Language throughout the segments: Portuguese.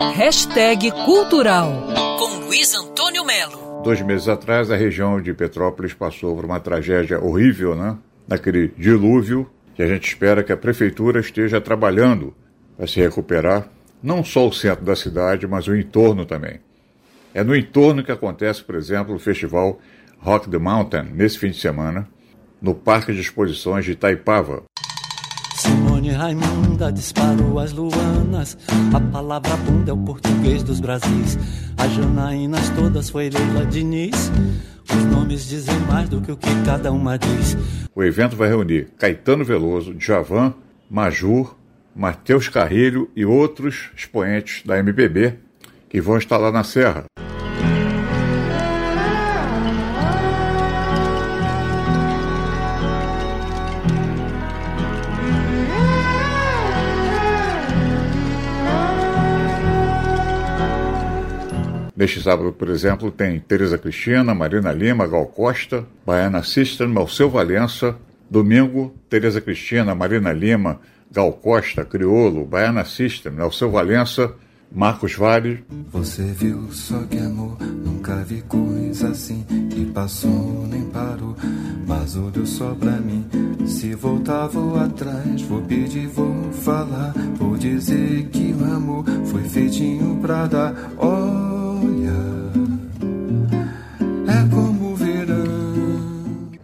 Hashtag Cultural com Luiz Antônio Melo. Dois meses atrás, a região de Petrópolis passou por uma tragédia horrível, né? Naquele dilúvio, que a gente espera que a prefeitura esteja trabalhando para se recuperar, não só o centro da cidade, mas o entorno também. É no entorno que acontece, por exemplo, o festival Rock the Mountain, nesse fim de semana, no Parque de Exposições de Itaipava. Simone Raimunda disparou as luanas. A palavra bunda é o português dos Brasis. As Janaínas todas foi Leila Diniz. Os nomes dizem mais do que o que cada uma diz. O evento vai reunir Caetano Veloso, Djavan, Majur, Matheus Carrilho e outros expoentes da MPB que vão estar lá na Serra. Neste sábado, por exemplo, tem Tereza Cristina, Marina Lima, Gal Costa, Baiana System, Alceu Valença. Domingo, Tereza Cristina, Marina Lima, Gal Costa, Criolo, Baiana System, Alceu Valença, Marcos Vale. Você viu só que amor, nunca vi coisa assim. Que passou nem parou, mas olhou só pra mim. Se voltar, vou atrás, vou pedir, vou falar. Vou dizer que o amor foi feitinho pra dar.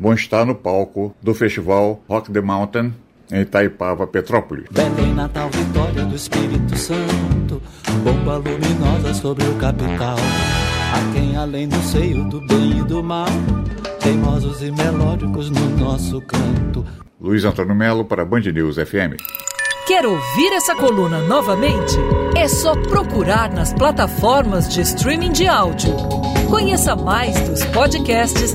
Vão estar no palco do festival Rock the Mountain em Itaipava, Petrópolis. Belém, Natal, Vitória do Espírito Santo. Bomba luminosa sobre o capital. A quem além do seio do bem e do mal. Teimosos e melódicos no nosso canto. Luiz Antônio Melo para Band News FM. Quer ouvir essa coluna novamente? É só procurar nas plataformas de streaming de áudio. Conheça mais dos podcasts